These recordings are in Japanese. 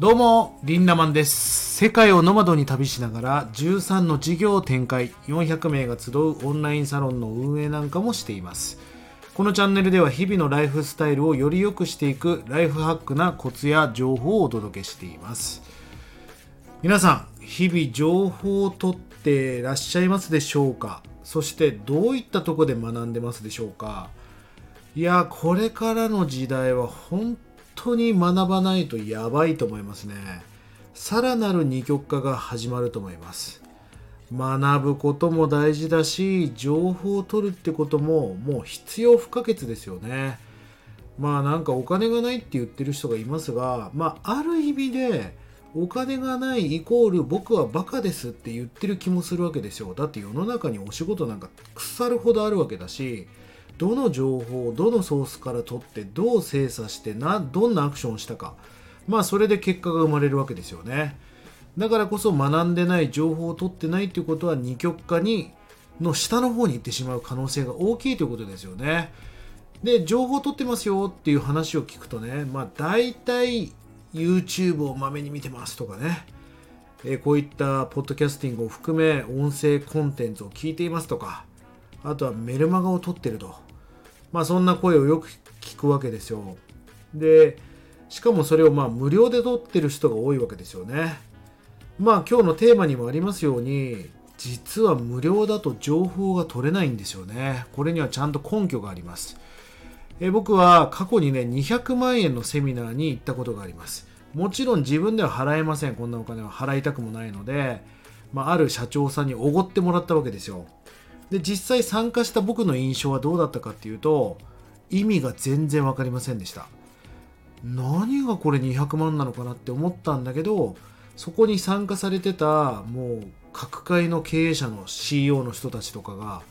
どうも、リンダマンです。世界をノマドに旅しながら13の事業を展開、400名が集うオンラインサロンの運営なんかもしています。このチャンネルでは日々のライフスタイルをより良くしていくライフハックなコツや情報をお届けしています。皆さん、日々情報を取ってらっしゃいますでしょうか？そしてどういったとこで学んでますでしょうか？いや、これからの時代は本当に学ばないとやばいと思いますね。さらなる二極化が始まると思います。学ぶことも大事だし、情報を取るってことももう必要不可欠ですよね。まあなんかお金がないって言ってる人がいますが、まあある意味でお金がないイコール僕はバカですって言ってる気もするわけですよ。だって世の中にお仕事なんか腐るほどあるわけだし、どの情報をどのソースから取ってどう精査してなどんなアクションをしたか。まあそれで結果が生まれるわけですよね。だからこそ学んでない情報を取ってないということは二極化にの下の方に行ってしまう可能性が大きいということですよね。で情報を取ってますよっていう話を聞くとねまあ大体 YouTube をまめに見てますとかね。えこういったポッドキャスティングを含め音声コンテンツを聞いていますとか。あとはメルマガを取ってると。まあそんな声をよく聞くわけですよ。でしかもそれをまあ無料で取ってる人が多いわけですよね。まあ今日のテーマにもありますように実は無料だと情報が取れないんですよね。これにはちゃんと根拠があります。え僕は過去にね200万円のセミナーに行ったことがあります。もちろん自分では払えません。こんなお金は払いたくもないので、まあ、ある社長さんにおごってもらったわけですよ。で実際参加した僕の印象はどうだったかっていうと意味が全然分かりませんでした。何がこれ200万なのかなって思ったんだけどそこに参加されてたもう各界の経営者の CEO の人たちとかが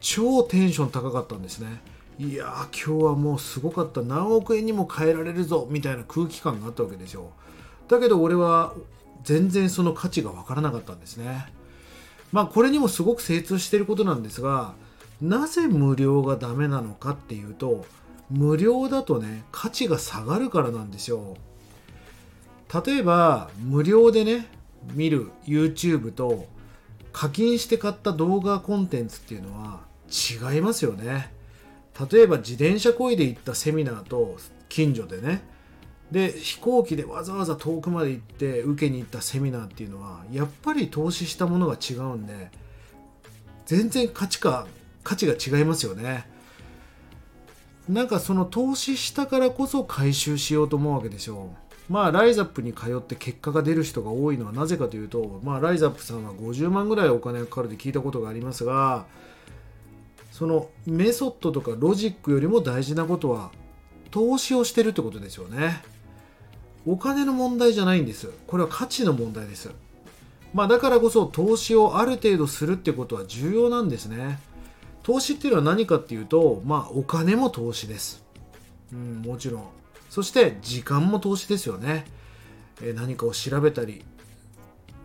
超テンション高かったんですね。いやー今日はもうすごかった。何億円にも変えられるぞみたいな空気感があったわけですよ。だけど俺は全然その価値が分からなかったんですね。まあこれにもすごく精通していることなんですがなぜ無料がダメなのかっていうと無料だとね価値が下がるからなんですよ。例えば無料でね見る YouTube と課金して買った動画コンテンツっていうのは違いますよね。例えば自転車こいで行ったセミナーと近所でねで飛行機でわざわざ遠くまで行って受けに行ったセミナーっていうのはやっぱり投資したものが違うんで全然価値か価値が違いますよね。なんかその投資したからこそ回収しようと思うわけですよまあライザップに通って結果が出る人が多いのはなぜかというとまあライザップさんは50万ぐらいお金がかかるって聞いたことがありますがそのメソッドとかロジックよりも大事なことは投資をしてるってことですよね。お金の問題じゃないんです。これは価値の問題です。まあだからこそ投資をある程度するってことは重要なんですね。投資っていうのは何かっていうとまあお金も投資です。うんもちろん。そして時間も投資ですよね。え何かを調べたり。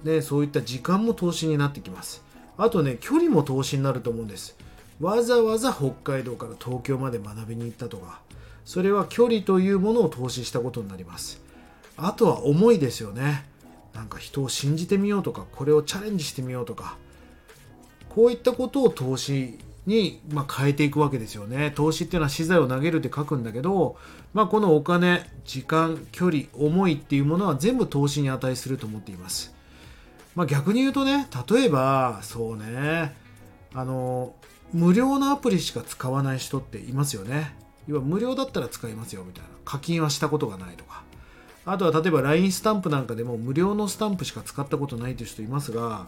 ねそういった時間も投資になってきます。あとね距離も投資になると思うんです。わざわざ北海道から東京まで学びに行ったとか。それは距離というものを投資したことになります。あとは思いですよね。なんか人を信じてみようとかこれをチャレンジしてみようとか。こういったことを投資に、まあ、変えていくわけですよね。投資っていうのは資材を投げるって書くんだけど、まあ、このお金時間距離思いっていうものは全部投資に値すると思っています、まあ、逆に言うとね例えばそうねあの無料のアプリしか使わない人っていますよね。要は無料だったら使いますよみたいな。課金はしたことがないとか。あとは例えば LINE スタンプなんかでも無料のスタンプしか使ったことないという人いますが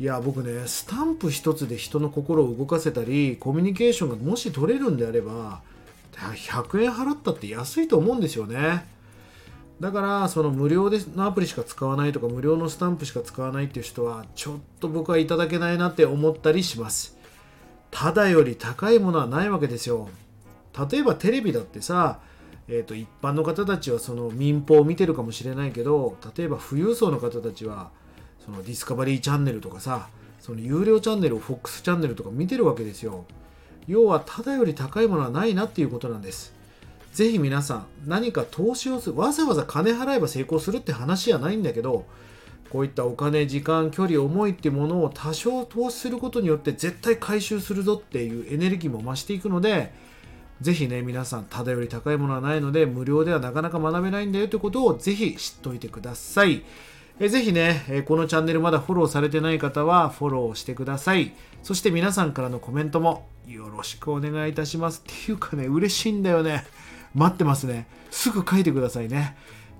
いや僕ねスタンプ一つで人の心を動かせたりコミュニケーションがもし取れるんであれば100円払ったって安いと思うんですよね。だからその無料でのアプリしか使わないとか無料のスタンプしか使わないっていう人はちょっと僕はいただけないなって思ったりします。ただより高いものはないわけですよ。例えばテレビだってさえー、と一般の方たちはその民放を見てるかもしれないけど例えば富裕層の方たちはそのディスカバリーチャンネルとかさその有料チャンネルを FOX チャンネルとか見てるわけですよ。要はただより高いものはないなっていうことなんです。ぜひ皆さん何か投資をするわざわざ金払えば成功するって話じゃないんだけどこういったお金時間距離思いっていうものを多少投資することによって絶対回収するぞっていうエネルギーも増していくのでぜひね皆さんただより高いものはないので無料ではなかなか学べないんだよということをぜひ知っておいてください。えぜひね、えこのチャンネルまだフォローされてない方はフォローしてください。そして皆さんからのコメントもよろしくお願いいたします。っていうかね、嬉しいんだよね。待ってますね。すぐ書いてくださいね。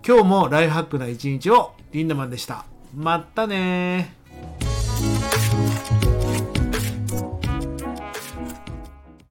今日もライフハックな一日をリンダマンでした。まったね